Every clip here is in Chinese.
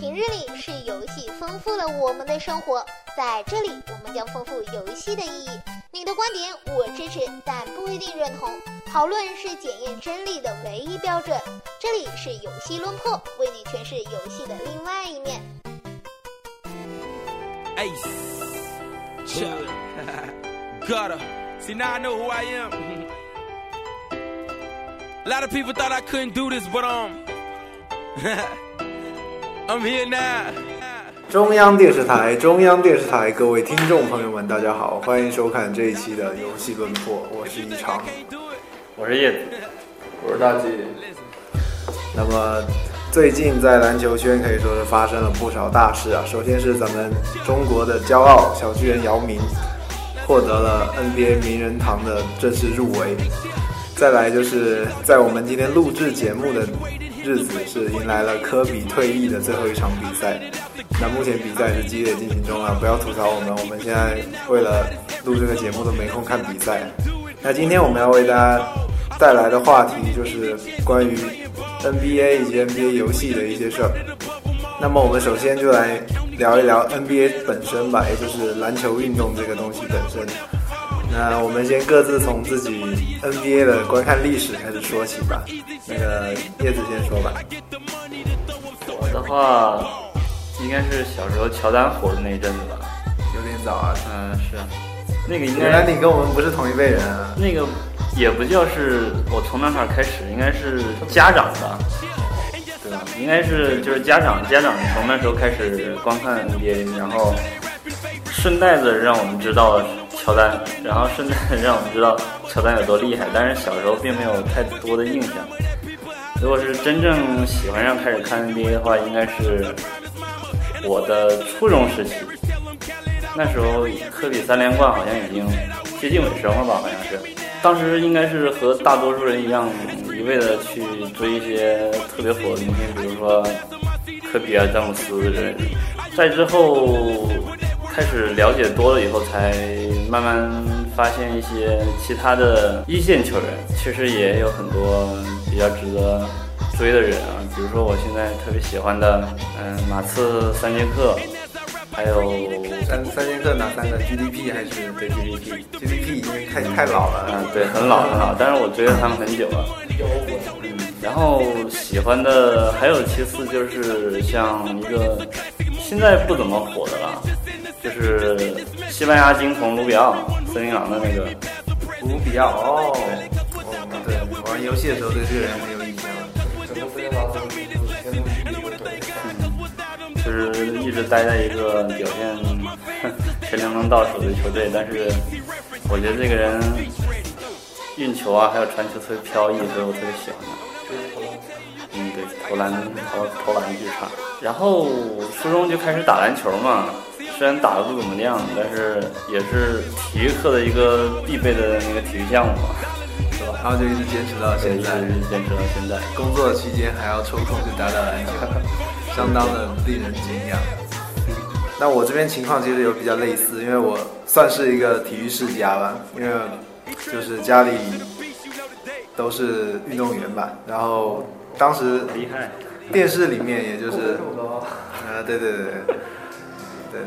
平日里是游戏丰富了我们的生活，在这里我们将丰富游戏的意义。你的观点我支持，但不一定认同。讨论是检验真理的唯一标准。这里是游戏论破，为你诠释游戏的另外一面。Ace. Chuck. Gutter. See, now I know who I am. A lot of people thought I couldn't do this, but um, I'm here now. 中央电视台，中央电视台，各位听众朋友们，大家好，欢迎收看这一期的游戏论破，我是一常。我是叶子，我是大吉。那么最近在篮球圈可以说是发生了不少大事啊。首先是咱们中国的骄傲小巨人姚明获得了 NBA 名人堂的正式入围。再来就是在我们今天录制节目的日子，是迎来了科比退役的最后一场比赛。那目前比赛是激烈进行中啊，不要吐槽我们，我们现在为了录这个节目都没空看比赛。那今天我们要为大家带来的话题就是关于 NBA 以及 NBA 游戏的一些事儿。那么我们首先就来聊一聊 NBA 本身吧，也就是篮球运动这个东西本身。那我们先各自从自己 NBA 的观看历史开始说起吧。那个叶子先说吧。我的话应该是小时候乔丹火的那一阵子吧。有点早啊。嗯，是。那个应原来该你跟我们不是同一辈人啊。那个也不叫是我从那块儿开始，应该是家长吧，对吧？应该是就是家长家长从那时候开始观看 NBA，然后顺带着让我们知道乔丹，然后顺带让我们知道乔丹有多厉害，但是小时候并没有太多的印象。如果是真正喜欢上开始看 NBA 的话，应该是我的初中时期。那时候科比三连冠好像已经接近尾声了吧？好像是。当时应该是和大多数人一样，一味的去追一些特别火的明星，比如说科比啊、詹姆斯之类的。在之后开始了解多了以后，才慢慢发现一些其他的一线球员，其实也有很多比较值得追的人啊。比如说我现在特别喜欢的，嗯，马刺三剑客，还有三三剑客哪三个？GDP 还是对 GDP。GDP 已经太太老了。嗯，对，很老很老，但是我追了他们很久了。嗯，然后喜欢的还有其次就是像一个现在不怎么火的了，就是西班牙金童卢比奥，森林狼的那个。卢比奥哦，哦，对，玩游戏的时候对这个人很有印象。就是一直待在一个表现前两能倒数的球队，但是我觉得这个人运球啊，还有传球特别飘逸，所以我特别喜欢他。嗯，对，投篮投投篮巨差。然后初中就开始打篮球嘛，虽然打的不怎么样，但是也是体育课的一个必备的那个体育项目嘛，是吧？然后就一直坚持到，现在。一直坚持到现在。工作期间还要抽空去打打篮球，相当的令人敬仰。那我这边情况其实有比较类似，因为我算是一个体育世家吧，因为就是家里都是运动员吧，然后当时厉害。电视里面也就是，呃，对对对对，对，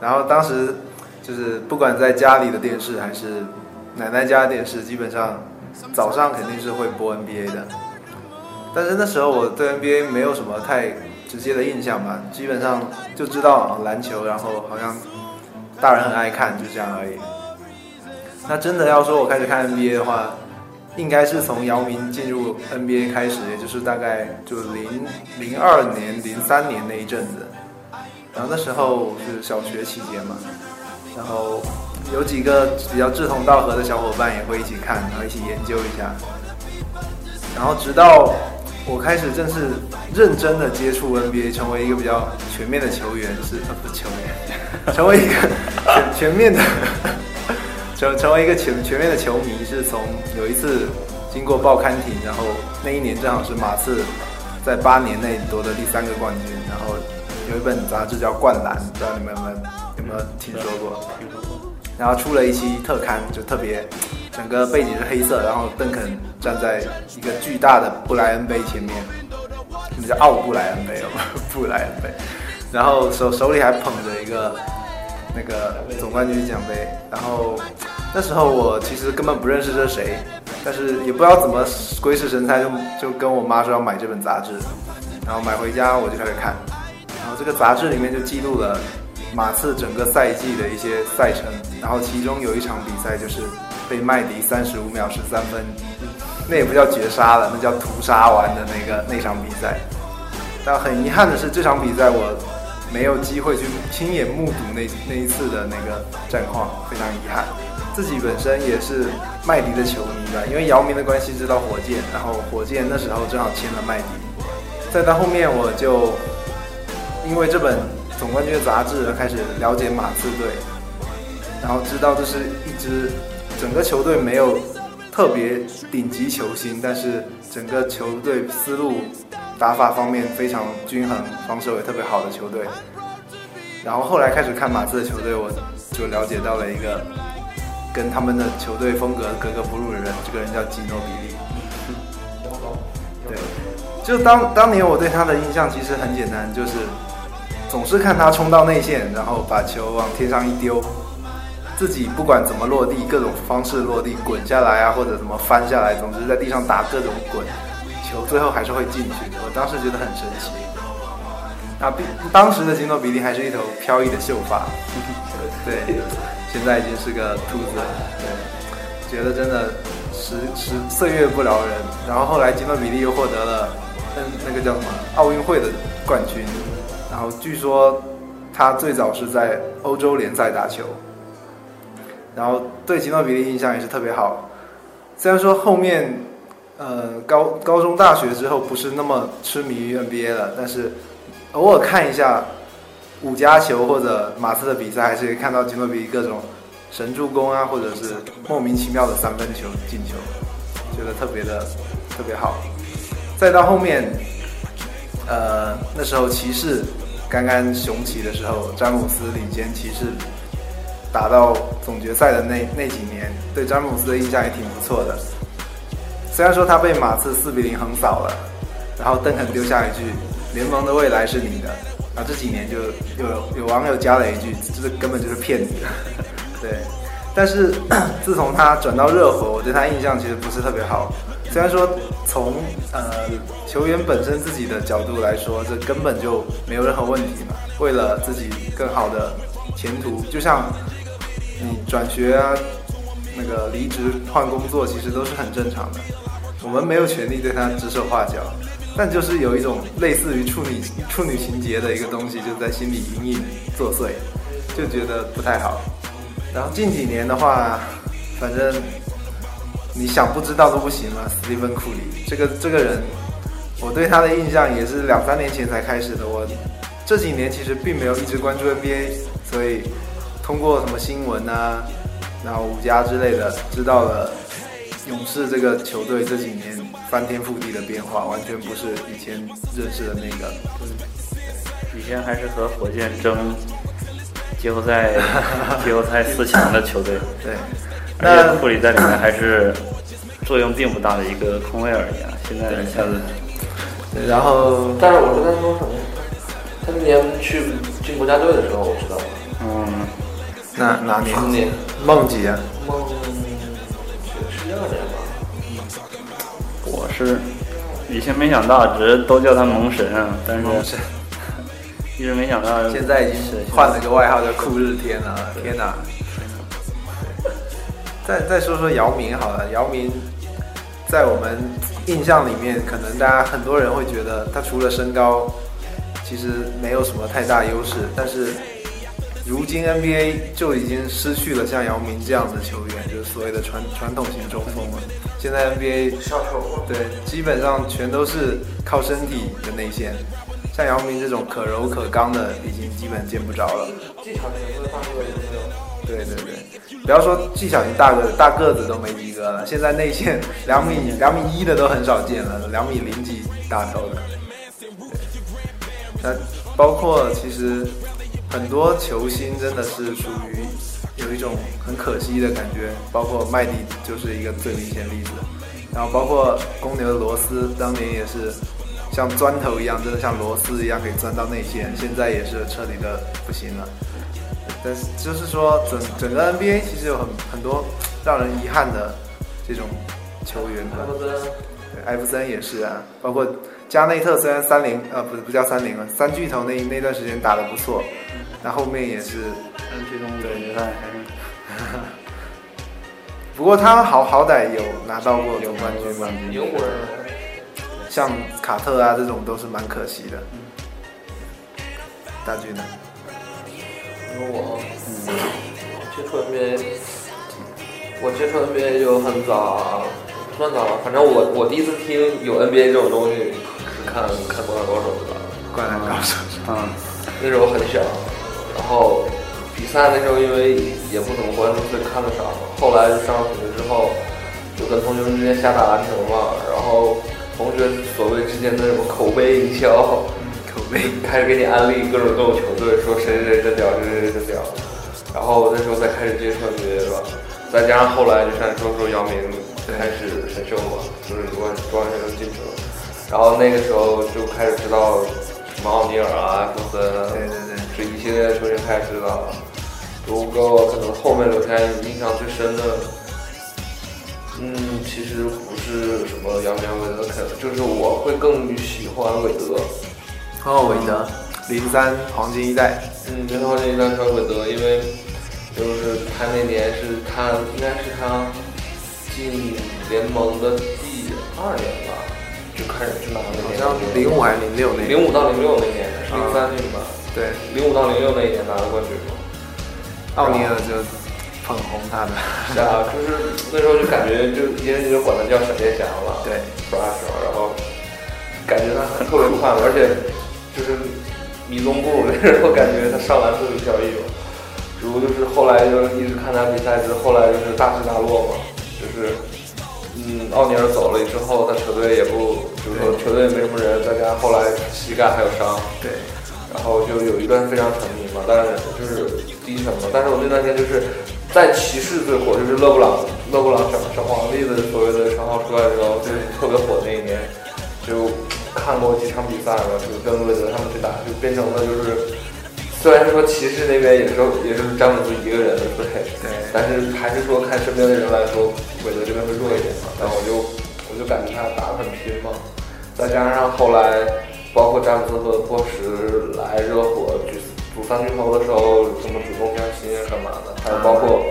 然后当时就是不管在家里的电视还是奶奶家的电视，基本上早上肯定是会播 NBA 的，但是那时候我对 NBA 没有什么太直接的印象吧，基本上就知道篮球，然后好像大人很爱看，就这样而已。那真的要说我开始看 NBA 的话，应该是从姚明进入 NBA 开始，也就是大概就零零二年、零三年那一阵子。然后那时候是小学期间嘛，然后有几个比较志同道合的小伙伴也会一起看，然后一起研究一下。然后直到我开始正式认真的接触 NBA，成为一个比较全面的球员，是呃不球员，成为一个全全面的。成成为一个全全面的球迷，是从有一次经过报刊亭，然后那一年正好是马刺在八年内夺得第三个冠军，然后有一本杂志叫《灌篮》，不知道你们有没有有没有听说过？然后出了一期特刊，就特别整个背景是黑色，然后邓肯站在一个巨大的布莱恩杯前面，那叫奥布莱恩杯，布莱恩杯，然后手手里还捧着一个那个总冠军奖杯，然后那时候我其实根本不认识这是谁，但是也不知道怎么鬼使神差就就跟我妈说要买这本杂志，然后买回家我就开始看，然后这个杂志里面就记录了马刺整个赛季的一些赛程，然后其中有一场比赛就是被麦迪三十五秒十三分。那也不叫绝杀了，那叫屠杀完的那个那场比赛。但很遗憾的是，这场比赛我没有机会去亲眼目睹那那一次的那个战况，非常遗憾。自己本身也是麦迪的球迷吧，因为姚明的关系知道火箭，然后火箭那时候正好签了麦迪。再到后面，我就因为这本总冠军的杂志而开始了解马刺队，然后知道这是一支整个球队没有。特别顶级球星，但是整个球队思路、打法方面非常均衡，防守也特别好的球队。然后后来开始看马刺的球队，我就了解到了一个跟他们的球队风格格格不入的人，这个人叫吉诺比利。对，就当当年我对他的印象其实很简单，就是总是看他冲到内线，然后把球往天上一丢。自己不管怎么落地，各种方式落地，滚下来啊，或者怎么翻下来，总之在地上打各种滚，球最后还是会进去。我当时觉得很神奇。啊，当时的金诺比利还是一头飘逸的秀发，对，现在已经是个秃子。对，觉得真的时时岁月不饶人。然后后来金诺比利又获得了嗯那个叫什么奥运会的冠军。然后据说他最早是在欧洲联赛打球。然后对吉诺比利印象也是特别好，虽然说后面，呃高高中大学之后不是那么痴迷于 NBA 了，但是偶尔看一下五加球或者马刺的比赛，还是可以看到吉诺比利各种神助攻啊，或者是莫名其妙的三分球进球，觉得特别的特别好。再到后面，呃那时候骑士刚刚雄起的时候，詹姆斯领先骑士。打到总决赛的那那几年，对詹姆斯的印象也挺不错的。虽然说他被马刺四比零横扫了，然后邓肯丢下一句“联盟的未来是你的”，啊，这几年就有有网友加了一句“这根本就是骗子”。对，但是 自从他转到热火，我对他印象其实不是特别好。虽然说从呃球员本身自己的角度来说，这根本就没有任何问题嘛。为了自己更好的前途，就像。你转学啊，那个离职换工作，其实都是很正常的。我们没有权利对他指手画脚，但就是有一种类似于处女处女情节的一个东西，就在心里隐隐作祟，就觉得不太好。然后近几年的话，反正你想不知道都不行了。斯蒂芬库里这个这个人，我对他的印象也是两三年前才开始的。我这几年其实并没有一直关注 NBA，所以。通过什么新闻啊，然后五家之类的，知道了勇士这个球队这几年翻天覆地的变化，完全不是以前认识的那个。以前还是和火箭争季后赛、季后赛四强的球队。对，那库里在里面还是作用并不大的一个空位而已啊。现在一下子，然后，但是我是跟说什么？他那年去进国家队的时候，我知道。嗯。哪哪年？梦几啊？梦十二年吧。我是以前没想到，只是都叫他蒙神啊。但是一直没想到，现在已经换了个外号叫酷日天了。天哪！再再说说姚明好了，姚明在我们印象里面，可能大家很多人会觉得他除了身高，其实没有什么太大优势，但是。如今 NBA 就已经失去了像姚明这样的球员，就是所谓的传传统型中锋了。现在 NBA 对，基本上全都是靠身体的内线，像姚明这种可柔可刚的，已经基本见不着了。技巧型的大个子没有。对对对，不要说技巧型大个，大个子都没几个了。现在内线两米两米一的都很少见了，两米零几大头的。那包括其实。很多球星真的是属于有一种很可惜的感觉，包括麦迪就是一个最明显例子。然后包括公牛的罗斯，当年也是像砖头一样，真的像螺丝一样可以钻到内线，现在也是彻底的不行了。但是就是说，整整个 NBA 其实有很很多让人遗憾的这种球员吧。对，艾弗森也是啊，包括加内特，虽然三零呃不不叫三零了，三巨头那那段时间打得不错，那后面也是，但最终总决赛还是 不过他好好歹有拿到过总冠军嘛，像卡特啊这种都是蛮可惜的。大军呢？因为我接触 NBA，我接触 NBA 就很早，不算早，反正我我第一次听有 NBA 这种东西是看看《灌篮高手》的，灌篮高手。嗯，那时候很小，然后比赛那时候因为也不怎么关注，所以看的少。后来上了学之后，就跟同学们之间瞎打篮球嘛，然后同学所谓之间的什么口碑营销，口碑开始给你安利各种各种球队，说谁谁谁真屌，谁谁谁真屌。然后那时候再开始接触 NBA 吧，再加上后来就像你说说姚明开始选秀嘛，就是中关中关选秀进去了，然后那个时候就开始知道什么奥尼尔啊、艾弗森啊，对对对这一系列的球员开始知道了。如果可能后面留下印象最深的，嗯，其实不是什么姚明、韦德，可能就是我会更喜欢韦德。哦，韦德，零三黄金一代，嗯，零三黄金一代传韦德，因为就是他那年是他应该是他进联盟的第二年吧，就开始就拿那年好像零五还是零六那年？零五到零六那年，是零三年吧？对，零五到零六那一年拿的冠军。嘛。奥尼尔就捧红他的，是啊，就是那时候就感觉就因为就管他叫闪电侠嘛，对，Flash，然后感觉他特别快，而且就是迷踪步，那时候感觉他上篮特别飘逸嘛。只不过就是后来就一直看他比赛，之后来就是大起大落嘛，就是嗯，奥尼尔走了之后，他球队也不，就是说球队也没什么人，再加上后来膝盖还有伤，对，然后就有一段非常沉迷嘛，但是就是低沉嘛。但是我那段时间就是在骑士最火，就是勒布朗，勒布朗小小皇帝的所谓的称号出来之后，就是特别火那一年，就看过几场比赛嘛，就跟韦德他们去打，就变成了就是，虽然说骑士那边也是也是詹姆斯一个人的队，对但是还是说看身边的人来说，韦德这边会弱一点嘛。然后我就我就感觉他打得很拼嘛，再加上后来包括詹姆斯和波什来热火举组三巨头的时候，什么主动加薪啊干嘛的，还有包括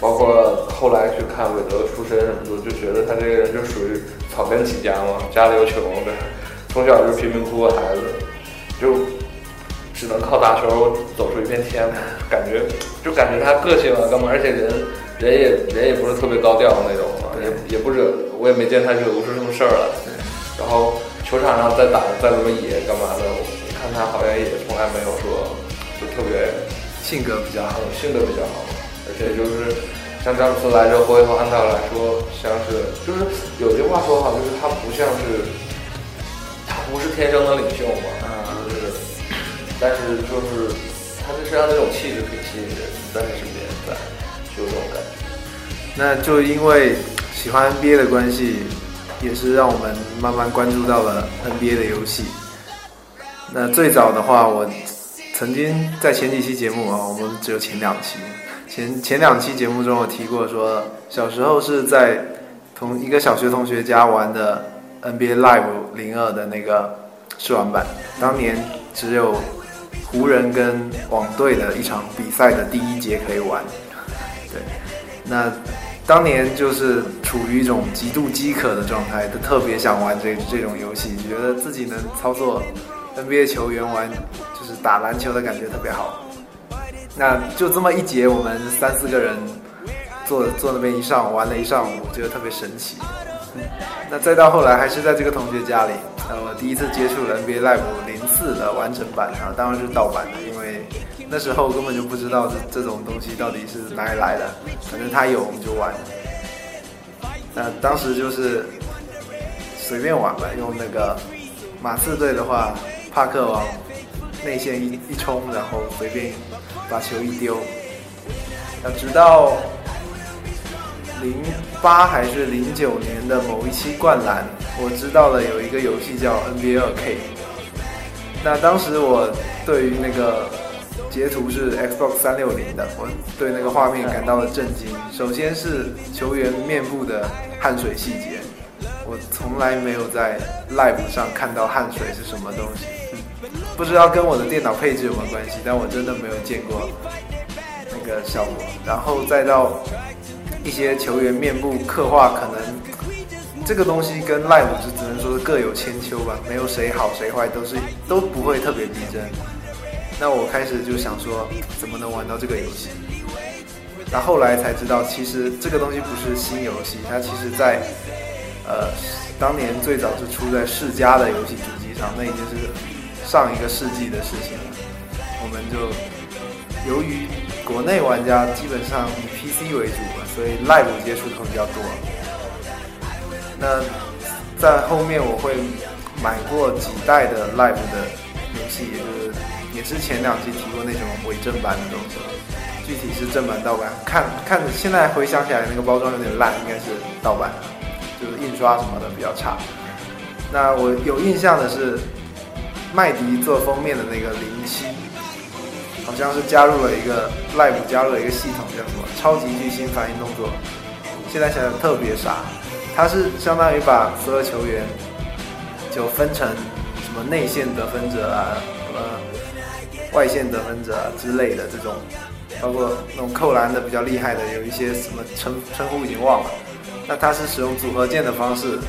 包括后来去看韦德出身什么的，就觉得他这个人就属于草根起家嘛，家里又穷的，从小就是贫民窟的孩子，就只能靠打球走出一片天，感觉就感觉他个性啊干嘛，而且人人也人也不是特别高调那种嘛，也也不惹，我也没见他惹无数什么事儿来。然后球场上再打再怎么野干嘛的，我看他好像也从来没有说就特别性格比较好，性格比较好，而且就是像詹姆斯来热火以后，按照来说像是就是有句话说好，就是他不像是他不是天生的领袖嘛，啊就是但是就是他的身上那种气质挺吸引人，在你身边在，就有这种感觉。那就因为喜欢 NBA 的关系，也是让我们慢慢关注到了 NBA 的游戏。那最早的话，我曾经在前几期节目啊，我们只有前两期，前前两期节目中我提过说，小时候是在同一个小学同学家玩的 NBA Live 零二的那个试玩版，当年只有湖人跟网队的一场比赛的第一节可以玩，对。那当年就是处于一种极度饥渴的状态，就特别想玩这这种游戏，觉得自己能操作 NBA 球员玩就是打篮球的感觉特别好。那就这么一节，我们三四个人坐坐那边一上午玩了一上午，觉得特别神奇。那再到后来，还是在这个同学家里，呃，我第一次接触了 NBA Live 零四的完整版啊，当然是盗版的，因为那时候根本就不知道这这种东西到底是哪里来的，反正他有我们就玩。那当时就是随便玩吧，用那个马刺队的话，帕克往内线一一冲，然后随便把球一丢，那直到零八还是零九年的某一期灌篮，我知道了有一个游戏叫 NBA 2K。那当时我对于那个截图是 Xbox 三六零的，我对那个画面感到了震惊。首先是球员面部的汗水细节，我从来没有在 Live 上看到汗水是什么东西，不知道跟我的电脑配置有没有关系，但我真的没有见过那个效果。然后再到一些球员面部刻画，可能这个东西跟 Live 就只能说是各有千秋吧，没有谁好谁坏，都是都不会特别逼真。那我开始就想说，怎么能玩到这个游戏？那后来才知道，其实这个东西不是新游戏，它其实在呃当年最早是出在世嘉的游戏主机上，那已经是上一个世纪的事情了。我们就由于国内玩家基本上以 PC 为主，所以 Live 接触的会比较多。那在后面我会买过几代的 Live 的游戏，也就是也是前两期提过那种伪正版的东西，具体是正版盗版，看看现在回想起来那个包装有点烂，应该是盗版，就是印刷什么的比较差。那我有印象的是麦迪做封面的那个零七，好像是加入了一个 Live 加入了一个系统叫什么超级巨星反应动作，现在想想特别傻，它是相当于把所有球员就分成什么内线得分者啊，什么外线得分者啊之类的这种，包括那种扣篮的比较厉害的，有一些什么称称呼已经忘了。那它是使用组合键的方式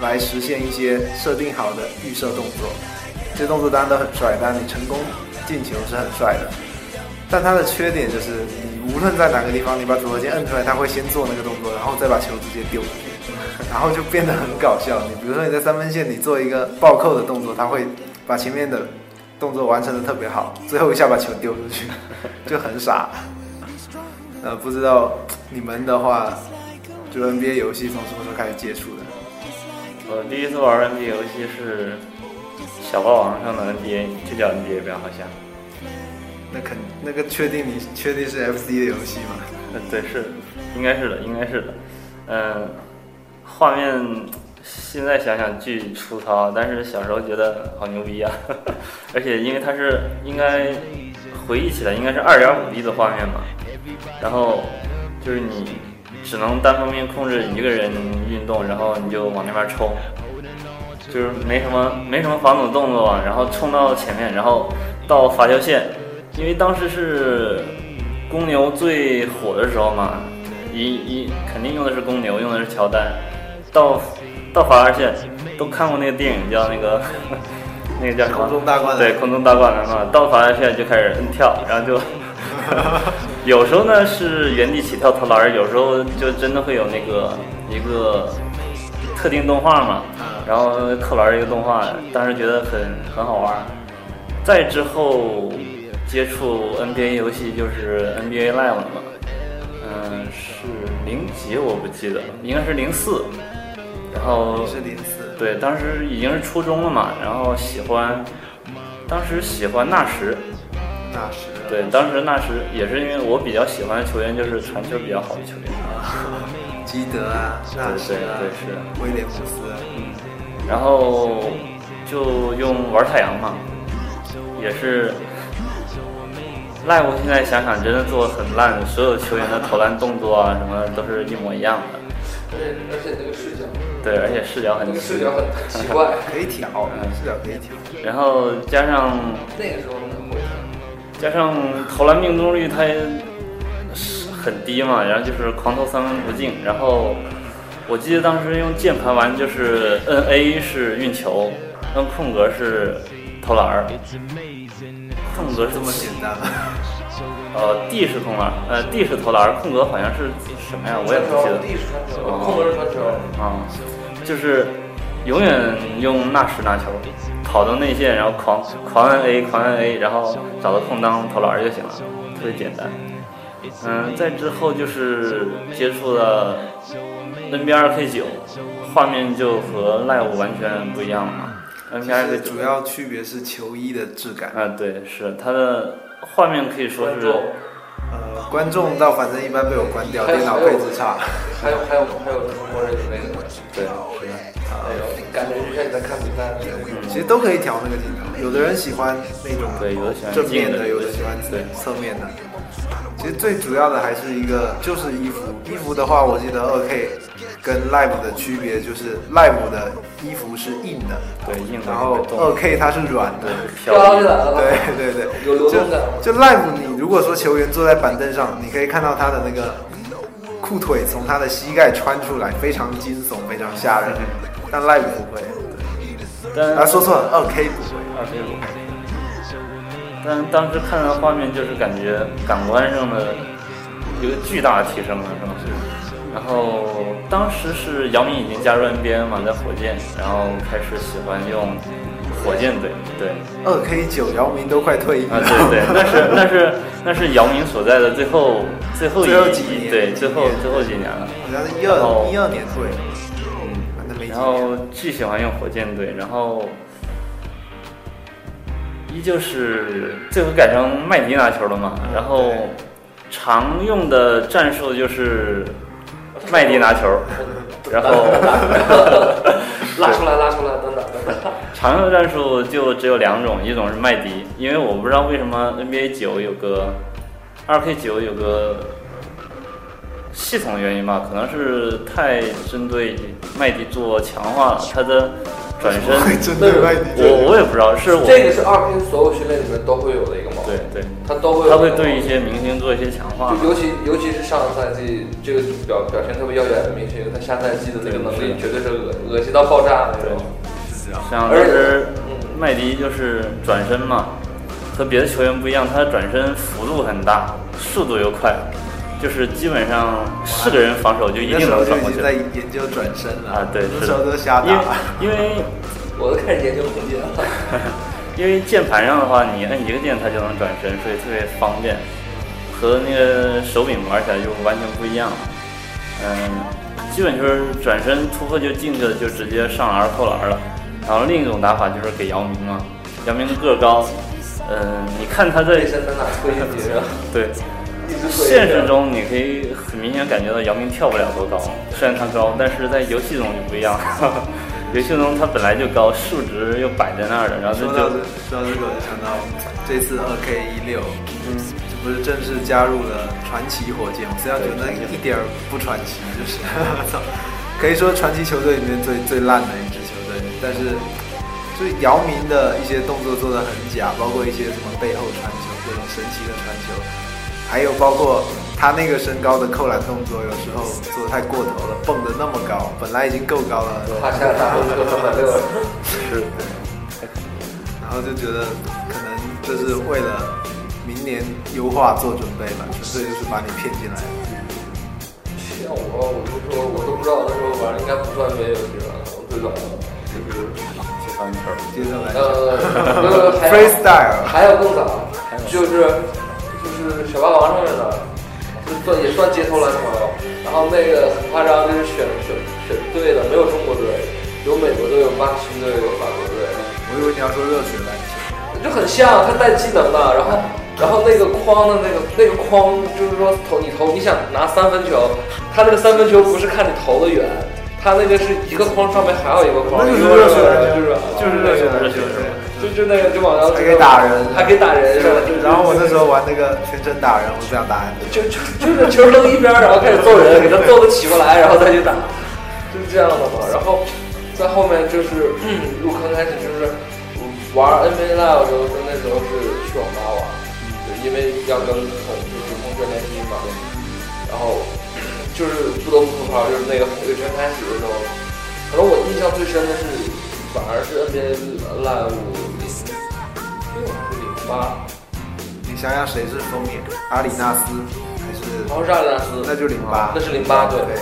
来实现一些设定好的预设动作，这些动作当然都很帅，但你成功进球是很帅的。但他的缺点就是，你无论在哪个地方，你把组合键摁出来，他会先做那个动作，然后再把球直接丢出去，然后就变得很搞笑。你比如说你在三分线，你做一个暴扣的动作，他会把前面的动作完成的特别好，最后一下把球丢出去，就很傻。呃，不知道你们的话，就 NBA 游戏从什么时候开始接触的？我第一次玩 NBA 游戏是小霸王上的 NBA，就叫 NBA 吧，好像。那肯那个确定你确定是 FC 的游戏吗？嗯，对，是，应该是的，应该是的。嗯，画面现在想想巨粗糙，但是小时候觉得好牛逼啊！而且因为它是应该回忆起来应该是二点五 D 的画面嘛，然后就是你只能单方面控制一个人运动，然后你就往那边冲，就是没什么没什么防守动作，然后冲到前面，然后到罚球线。因为当时是公牛最火的时候嘛，一一肯定用的是公牛，用的是乔丹。到到罚球线，都看过那个电影叫那个 那个叫什么？空中大灌篮。对，空中大灌篮嘛。到罚球线就开始摁跳，然后就 有时候呢是原地起跳投篮，有时候就真的会有那个一个特定动画嘛，然后扣篮一个动画，当时觉得很很好玩。再之后。接触 NBA 游戏就是 NBA Live 了嘛，嗯，是零几我不记得，应该是零四，然后是零四，对，当时已经是初中了嘛，然后喜欢，当时喜欢纳什，纳什，对，当时纳什也是因为我比较喜欢的球员就是传球比较好的球员，基德啊，纳什啊，对是威廉姆斯，嗯，然后就用玩太阳嘛，也是。Live 现在想想真的做的很烂，所有球员的投篮动作啊什么都是一模一样的。对，而且那个视角。对，而且视角很。视角很奇怪，可以调，视角可以调。然后加上那个时候能会。加上投篮命中率它很低嘛，然后就是狂投三分不进。然后我记得当时用键盘玩就是摁 A 是运球，摁空格是投篮儿。空格这么简单吗？呃，D 是空篮，呃，D 是投篮，空格好像是什么呀？我也不记得。D 是传球，空格是传球。啊，就是永远用纳什拿球，跑到内线，然后狂狂按 A，狂按 A，然后找到空当投篮就行了，特别简单。嗯，再之后就是接触了 NBA 2K9，画面就和 Live 完全不一样了嘛。NBA 主要区别是球衣的质感。啊，对，是它的画面可以说是呃，观众倒反正一般被我关掉，电脑配置差。还有还有还有默认的那个，对，那种感觉就像你在看比赛。其实都可以调那个镜头，有的人喜欢那种对有的喜欢正面的，的有的喜欢对侧面的。其实最主要的还是一个就是衣服，衣服的话，我记得二 K 跟 Live 的区别就是 Live 的衣服是硬的，对硬的然后二 K 它是软的。飘飘逸起来了？对对对，有流动感。就 live，你如果说球员坐在板凳上，你可以看到他的那个裤腿从他的膝盖穿出来，非常惊悚，非常吓人。但 live 不会，但啊，说错了，二 K 不会。二 K 五。但当时看到画面，就是感觉感官上的一个巨大的提升了，是吗？然后当时是姚明已经加入 NBA 嘛，在火箭，然后开始喜欢用火箭队，对，二 K 九，姚明都快退役啊，了。对对，那是那是那是姚明所在的最后最后几年对最后最后几年了。好像是一二一二年退，然。后巨喜欢用火箭队，然后依旧是最后改成麦迪拿球了嘛，然后常用的战术就是麦迪拿球，然后拉出来，拉出来，等等等等。常用的战术就只有两种，一种是麦迪，因为我不知道为什么 NBA 九有个二 K 九有个系统原因吧，可能是太针对麦迪做强化了，他的转身。会针对。麦迪，我我也不知道，是我这个是二拼所有训练里面都会有的一个毛病，对对，他都会他会对一些明星做一些强化就，尤其尤其是上个赛季这个表表现特别耀眼的明星，他下赛季的那个能力绝对是恶恶心到爆炸的那种。像当时麦迪就是转身嘛，和别的球员不一样，他转身幅度很大，速度又快，就是基本上是个人防守就一定那时候就能转过去已经在研究转身了啊，对，是那时候都瞎因为打。因为 我都开始研究空间了。因为键盘上的话，你摁一个键它就能转身，所以特别方便，和那个手柄玩起来就完全不一样。嗯，基本就是转身突破就进去了，就直接上篮扣篮了。然后另一种打法就是给姚明嘛，姚明个高，嗯，你看他在背身在哪推进去啊？对现实中你可以很明显感觉到姚明跳不了多高，虽然他高，但是在游戏中就不一样。游戏中他本来就高，数值又摆在那儿的，然后说到这，说到这个，我就想到这次二 K 一六，嗯，这不是正式加入了传奇火箭，我实际上觉得一点儿不传奇，就是 可以说传奇球队里面最最烂的一支球队，但是就是姚明的一些动作做的很假，包括一些什么背后传球，各种神奇的传球，还有包括他那个身高的扣篮动作，有时候做的太过头了，蹦得那么高，本来已经够高了，胯下大后车三百六，是 然后就觉得可能就是为了明年优化做准备吧，纯粹就是把你骗进来。像我，我就说我都不知道那时候玩应该不算没有游戏了，我最早就是喜欢球。接着来呃，，freestyle，还有更早，就是就是小霸王上面的，就算也算街头篮球，然后那个很夸张，就是选选选队的，没有中国队，有美国队，有巴西队，有法国队，我以为你要说热血篮球，就很像，他带技能的，然后然后那个框的那个那个框，就是说投你投你想拿三分球，他那个三分球不是看你投的远，他那个是一个框上面还有一个框，那就是热血篮球就是就是热血篮球热血篮球就就那个就往上还可以打人还可以打人是吧？就然后我那时候玩那个全程打人，我不想打人，就就就是球扔一边，然后开始揍人，给他揍的起不来，然后再去打，就是这样的嘛。然后在后面就是、嗯、入坑开始就是玩 NBA Live 的时候，就那时候是去网吧玩，就因为要跟同就是同学联机嘛，然后就是不得不吐槽，就是那个火腿圈开始的时候，可能我印象最深的是反而是 NBA Live 是零八，你想想谁是封面？阿里纳斯还是？好像是阿里纳斯，那就零八，那是零八，对对，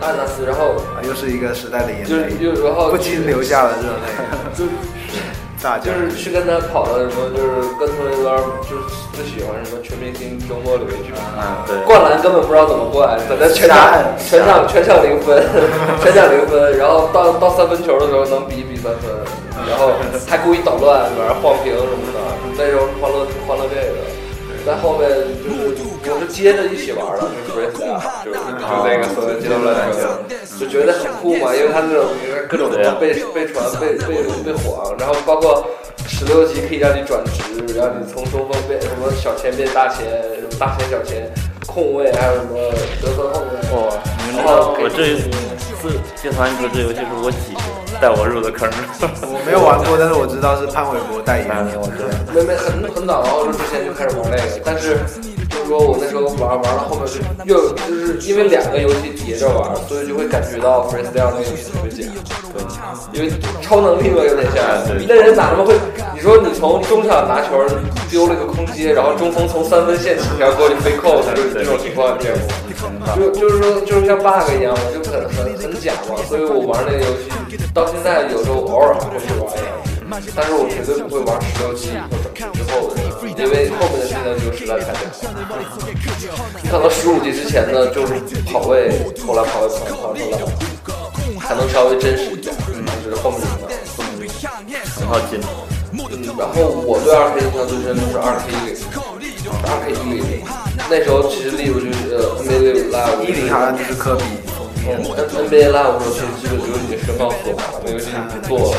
阿里纳斯，然后啊又是一个时代的眼就是泪，就然后不禁流下了热泪。就是 大家就是去跟他跑的什么，就是跟同学玩，就是最喜欢什么全明星周末里面去嗯，对，灌篮根本不知道怎么灌，反正全场全场全场零分，全场零分，然后到到三分球的时候能比一比三分，然后还故意捣乱，里边晃屏什么的，那时候欢乐欢乐这个，在后面就是我是接着一起玩了，就是 freestyle，就是就那个所谓街头篮球，就觉得很酷嘛，因为他那种各种被被传被被被晃，然后包括十六级可以让你转职，让你从中锋变什么小前变大前，什么大前小前，控卫还有什么得分后卫。哦，你们知道我这一次街头篮球这游戏是我姐带我入的坑。我没有玩过，但是我知道是潘玮柏代言的。没没很很早，然后就之前就开始玩那个，但是就是说我那时候玩玩到后面就又就是因为两个游戏叠着玩，所以就会感觉到 freestyle 那个游戏特别假。对，因为超能力嘛有点像，那人哪那么会？你说你从中场拿球丢了个空接，然后中锋从三分线起跳过去飞扣，就是这种情况见过。就就是说就是像 bug 一样，就很很很假嘛。所以我玩那个游戏到现在有时候偶尔还会去玩一下。但是我绝对不会玩十六级或者之后的，因为后面的技能就实在太假了。你可能十五级之前呢，就是跑位，后来跑位跑跑出来，还能稍微真实一点，就是后面的很好进。嗯，然后我对二 K 印象最深的是二 K 一零，二 K 一零，那时候其实例如就是呃 NBA Live 一零好像就是科比。嗯，NBA Live 时候其实基本就已经宣告做完了，那个游戏不做了，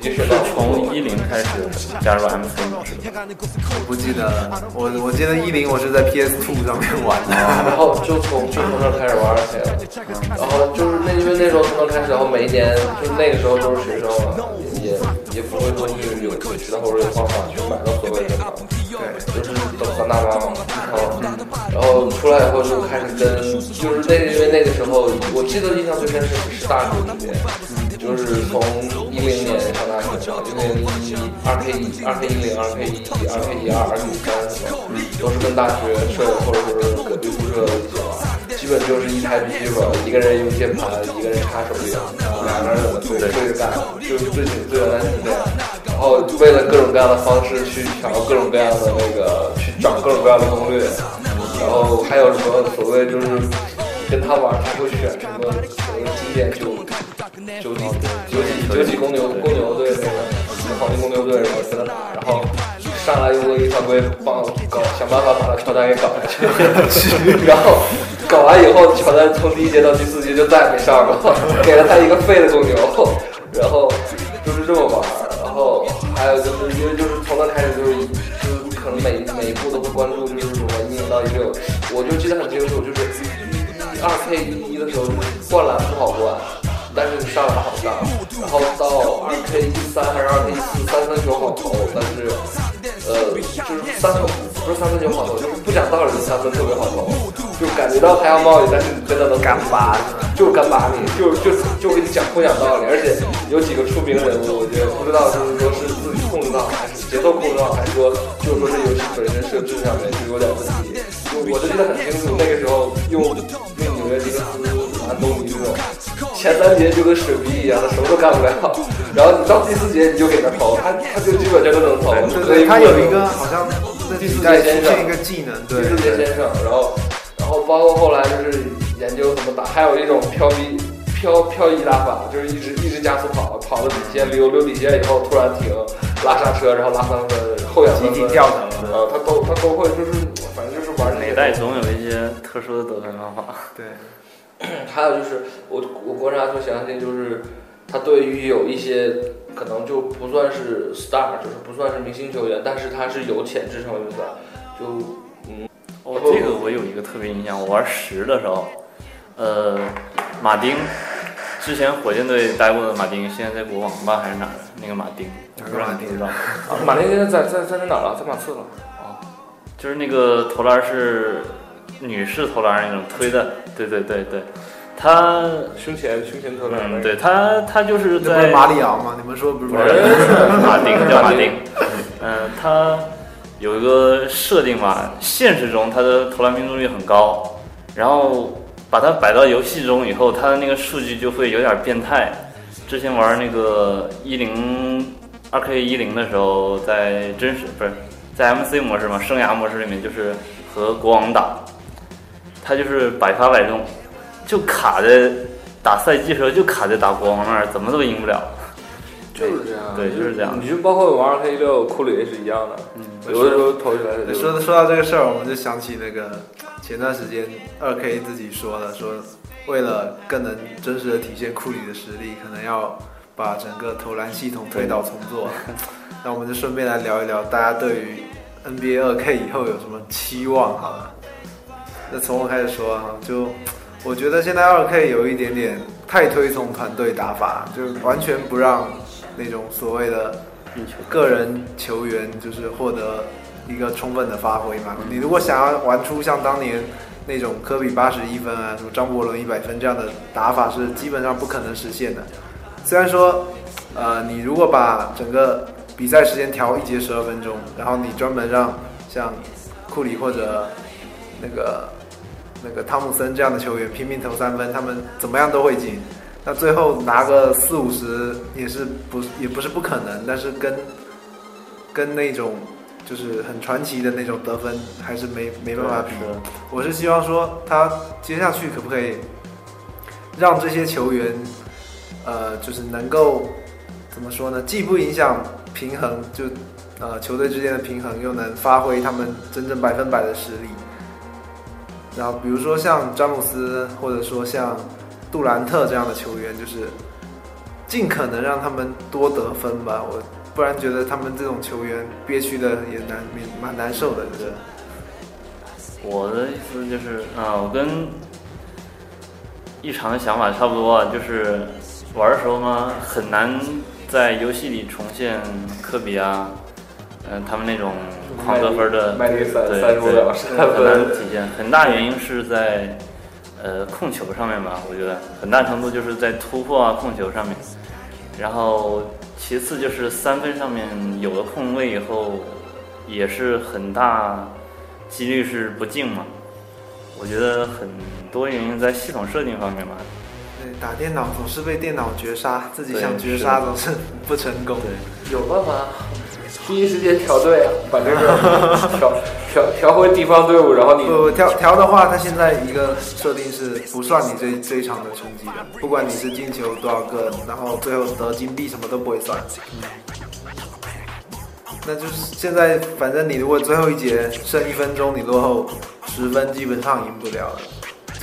已经从一零开始加入 MC 模式。我不记得了，我我记得一零我是在 PS Two 上面玩的，然后就从就从那开始玩起了，然后就是那因为那时候从那开始，然后每一年就是那个时候都是学生嘛，也也不会说是有有渠道或者有方法去买到所谓的卡，对，就是等三大妈嘛，然后然后出来以后就开始跟就是那因为那个时候。我记得印象最深是是大学里面，就是从一零年上大学嘛，因为一二 K 一、二 K 一零、二 K 一、二 K 一二、二 K 一三什么，都是跟大学舍友或者是隔壁宿舍一起玩，基本就是一台笔记本，一个人用键盘，一个人插手柄，两个人怎么对对着干，就是最最原来是这样。然后为了各种各样的方式去调各种各样的那个，去找各种各样的攻略，然后还有什么所谓就是。跟他玩，他会选什么什么经典九九几九几九几公牛公牛队那个黄金公牛队，然后跟他打，然后上来用恶意犯规，帮搞想办法把他乔丹给搞下去，然后搞完以后，乔丹从第一节到第四节就再也没上过，给了他一个废的公牛，然后就是这么玩，然后还有就是因为就是从那开始我就记得很清楚，就是。二 K 一的时候灌篮不好灌，但是上篮好上。然后到二 K 一三还是二 K 一四，三分球好投，但是呃就是三分不是三分球好投，就是不讲道理的三分特别好投，就感觉到他要冒你，但是你真的能干拔，就干拔你，就就就跟你讲不讲道理。而且有几个出名人物，我觉得不知道就是说是自己控制到还是节奏控制到，还是说就是说是游戏本身设置上面就有点问题。就我就记得很清楚，那个时候用用。纽约尼克斯、安东尼这种，前三节就跟水逼一样，他什么都干不了。然后你到第四节你就给他投，他他就基本上都能投。所以他有一个好像第四代先生一个技能，对，第四代先生。然后然后包括后来就是研究怎么打，还有一种漂移漂漂移打法，就是一直一直加速跑，跑到底线溜溜底线以后突然停，拉刹车，然后拉三分，后仰三分，跳投，然后他都他都会，就是反正就是玩。每代总有一些特殊的得分方法。对。还有就是我我观察最详细就是他对于有一些可能就不算是 star，就是不算是明星球员，但是他是有潜质成为 star，就嗯，哦，这个我有一个特别印象，我玩十的时候，呃，马丁，之前火箭队待过的马丁，现在在国王吧还是哪儿？那个马丁，不知道马丁知道？马丁现在在在在在哪儿了？在马刺了。哦，就是那个投篮是。女士投篮那种推的，对对对对，他胸前胸前投篮，嗯，对他他就是在马里昂吗？你们说不是 马丁叫 马丁，嗯，他有一个设定嘛，现实中他的投篮命中率很高，然后把它摆到游戏中以后，他的那个数据就会有点变态。之前玩那个一零二 K 一零的时候，在真实不是在 MC 模式嘛，生涯模式里面就是和国王打。他就是百发百中，就卡在打赛季时候就卡在打国王那儿，怎么都赢不了。就是这样，对就是这样你就包括玩二 K 六，库里也是一样的。嗯，有的时候投起来就说说到这个事儿，我们就想起那个前段时间二 K 自己说的，说为了更能真实的体现库里的实力，可能要把整个投篮系统推倒重做。那我们就顺便来聊一聊，大家对于 NBA 二 K 以后有什么期望？好了，那从我开始说哈，就我觉得现在二 K 有一点点太推崇团队打法，就完全不让那种所谓的个人球员就是获得一个充分的发挥嘛。你如果想要玩出像当年那种科比八十一分啊，什么张伯伦一百分这样的打法，是基本上不可能实现的。虽然说，呃，你如果把整个比赛时间调一节十二分钟，然后你专门让像库里或者那个那个汤姆森这样的球员拼命投三分，他们怎么样都会进。那最后拿个四五十也是不也不是不可能，但是跟跟那种就是很传奇的那种得分还是没没办法比。是我是希望说他接下去可不可以让这些球员，呃，就是能够怎么说呢？既不影响平衡，就呃球队之间的平衡，又能发挥他们真正百分百的实力。然后比如说像詹姆斯，或者说像杜兰特这样的球员，就是尽可能让他们多得分吧。我不然觉得他们这种球员憋屈的也难免蛮难受的，就是。我的意思就是，啊、我跟一常的想法差不多啊，就是玩的时候呢，很难在游戏里重现科比啊，嗯、他们那种狂得分的，麦迪三对三十五秒对，三很难，体现。很大原因是在呃控球上面吧，我觉得很大程度就是在突破啊控球上面，然后其次就是三分上面有了空位以后，也是很大几率是不进嘛。我觉得很多原因在系统设定方面吧。对，打电脑总是被电脑绝杀，自己想绝杀总是不成功。对，有办法，第一时间调队啊，把这个调调调回地方队伍，然后你不调调的话，他现在一个设定是不算你这这一场的成绩的，不管你是进球多少个，然后最后得金币什么都不会算。那就是现在，反正你如果最后一节剩一分钟，你落后十分，基本上赢不了了，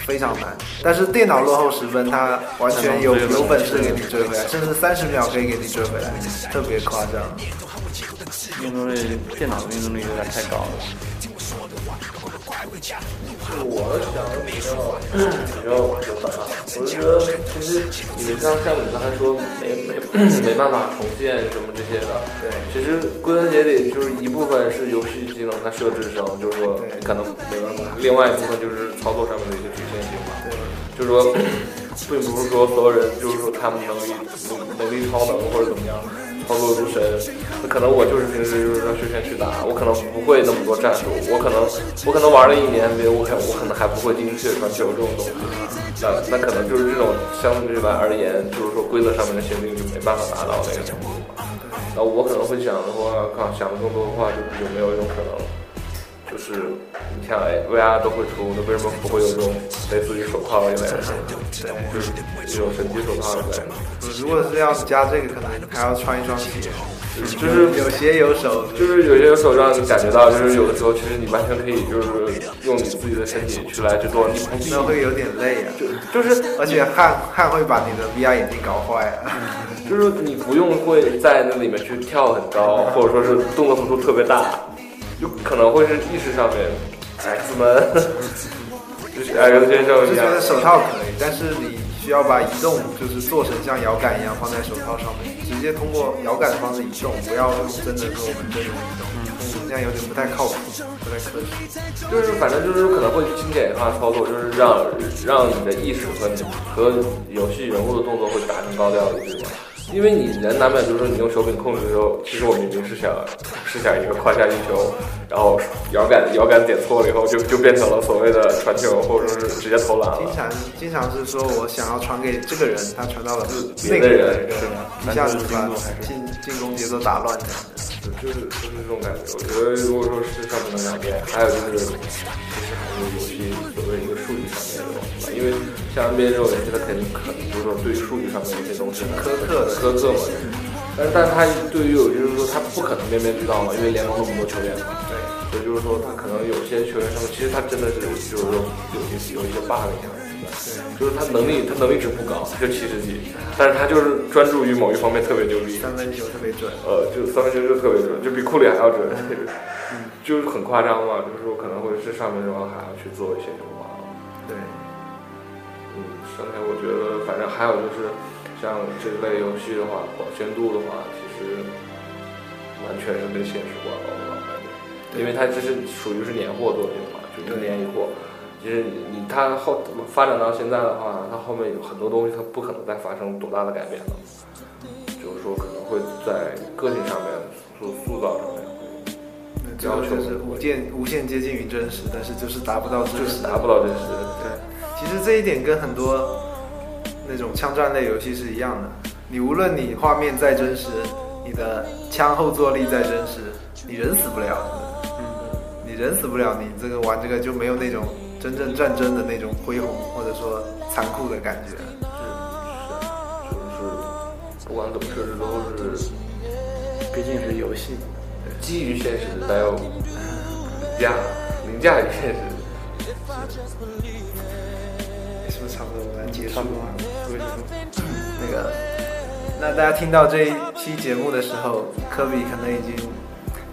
非常难。但是电脑落后十分，它完全有有本事给你追回来，甚至三十秒可以给你追回来，特别夸张。命中率电脑的命中率有点太高了。我想的比较比较简单啊，我就觉得其实你像像你刚才说没没没办法重现什么这些的，对其实归根结底就是一部分是游戏机能它设置上，就是说可能没办法，另外一部分就是操作上面的一些局限性吧。对，就是说，并不是说所有人就是说他们能力能力超能或者怎么样，操作如神。那可能我就是平时就是说随便去打，我可能不会那么多战术，我可能我可能玩了一年没我可我可能还不会精确传球这种东西。那那可能就是这种相对来而言，就是说规则上面的限定就没办法达到那个程度嘛。那我可能会想的话，靠想的更多的话，就是有没有一种可能。就是你像哎，VR 都会出，那为什么不会有这种类似于手套一类的？对。就是这种神奇手套之类的。如果是要加这个，可能还要穿一双鞋，就是有鞋有手，就是有些手让你感觉到，就是有的时候其实你完全可以就是用你自己的身体去来去做，你不必那会有点累啊。就就是 而且汗汗会把你的 VR 眼镜搞坏啊。就是你不用会在那里面去跳很高，或者说是动作幅度特别大，就可能会是意识上面 X 们，就是哎 有些时候一样我觉得。手套可以，但是你需要把移动就是做成像摇杆一样放在手套上面，直接通过摇杆的方式移动，不要用真的说我们真的移动，这样有点不太靠谱，不太科学。就是反正就是可能会精简化操作，就是让让你的意识和你和游戏人物的动作会达成高调的一致嘛。因为你人难免就是说你用手柄控制的时候，其实我已经是想是想一个胯下运球，然后摇杆摇杆点错了以后就就变成了所谓的传球或者说是直接投篮了。经常经常是说我想要传给这个人，他传到了那个人是吗一下子把进进攻节奏打乱的。就是就是这种感觉。我觉得如果说是上面能改变，还有就是其实还是游戏所谓一个数据上面的东西吧，因为像 NBA 这种游戏，它肯定可能就是说对数据上面的一些东西呢苛刻的苛刻嘛。但是，但是他对于有就是说他不可能面面俱到嘛，因为联盟那么多球员嘛，对，所以就是说他可能有些球员上面其实他真的是就是说有一些有一些 bug 一样。就是他能力，他能力值不高，就七十几，但是他就是专注于某一方面特别牛逼，三分球特别准，呃，就三分球就特别准，就比库里还要准，就是很夸张嘛，就是说可能会是上面的话还要去做一些什么，对，嗯，剩下我觉得反正还有就是像这类游戏的话，保鲜度的话，其实完全是跟现实挂钩的，因为它这是属于是年货作品嘛，就一年一货。其实你你它后发展到现在的话，它后面有很多东西，它不可能再发生多大的改变了。就是说可能会在个性上面做塑造上面，要求是无限无限接近于真实，但是就是达不到真实，就是达不到真实。对，其实这一点跟很多那种枪战类游戏是一样的。你无论你画面再真实，你的枪后坐力再真实，你人死不了。嗯，你人死不了，你这个玩这个就没有那种。真正战争的那种恢宏，或者说残酷的感觉，是是，就是不管怎么设置都是，毕竟是游戏，基于现实，但又凌驾凌驾于现实。是不是差不多来结束了？说一说那个，那大家听到这一期节目的时候，科比可能已经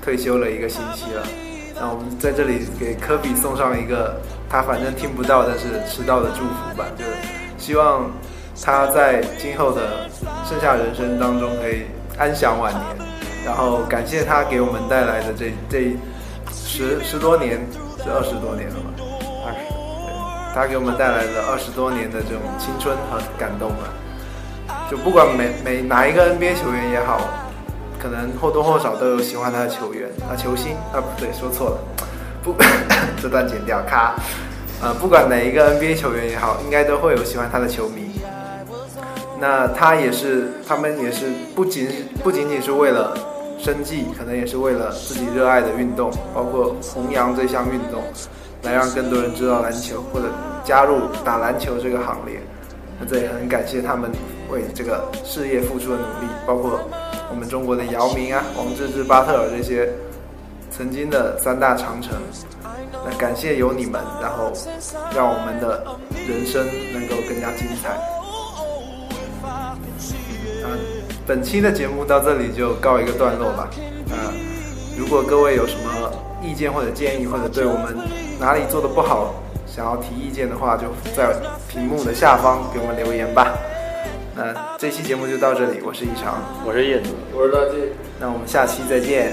退休了一个星期了。那我们在这里给科比送上一个他反正听不到但是吃到的祝福吧，就希望他在今后的剩下人生当中可以安享晚年，然后感谢他给我们带来的这这十十多年，是二十多年了吧？二十，对，他给我们带来的二十多年的这种青春和感动吧。就不管每每哪一个 NBA 球员也好。可能或多或少都有喜欢他的球员啊，球星啊，不对，说错了，不，这段剪掉，咔，呃，不管哪一个 NBA 球员也好，应该都会有喜欢他的球迷。那他也是，他们也是不仅不仅仅是为了生计，可能也是为了自己热爱的运动，包括弘扬这项运动，来让更多人知道篮球，或者加入打篮球这个行列。那这也很感谢他们为这个事业付出的努力，包括。我们中国的姚明啊，王治郅、巴特尔这些曾经的三大长城，那感谢有你们，然后让我们的人生能够更加精彩。啊，本期的节目到这里就告一个段落吧。啊，如果各位有什么意见或者建议，或者对我们哪里做的不好想要提意见的话，就在屏幕的下方给我们留言吧。那这期节目就到这里，我是一长，我是叶子，我是大金，那我们下期再见，